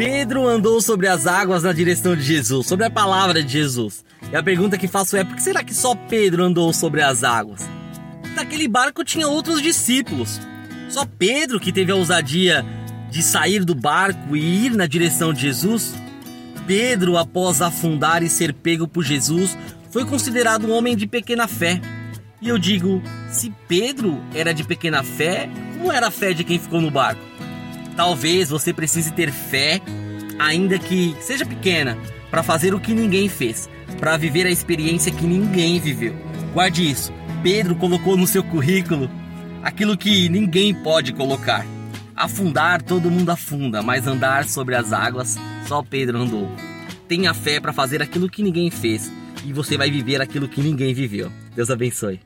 Pedro andou sobre as águas na direção de Jesus, sobre a palavra de Jesus. E a pergunta que faço é: por que será que só Pedro andou sobre as águas? Naquele barco tinha outros discípulos. Só Pedro que teve a ousadia de sair do barco e ir na direção de Jesus? Pedro, após afundar e ser pego por Jesus, foi considerado um homem de pequena fé. E eu digo, se Pedro era de pequena fé, como era a fé de quem ficou no barco? Talvez você precise ter fé, ainda que seja pequena, para fazer o que ninguém fez, para viver a experiência que ninguém viveu. Guarde isso. Pedro colocou no seu currículo aquilo que ninguém pode colocar. Afundar, todo mundo afunda, mas andar sobre as águas, só Pedro andou. Tenha fé para fazer aquilo que ninguém fez e você vai viver aquilo que ninguém viveu. Deus abençoe.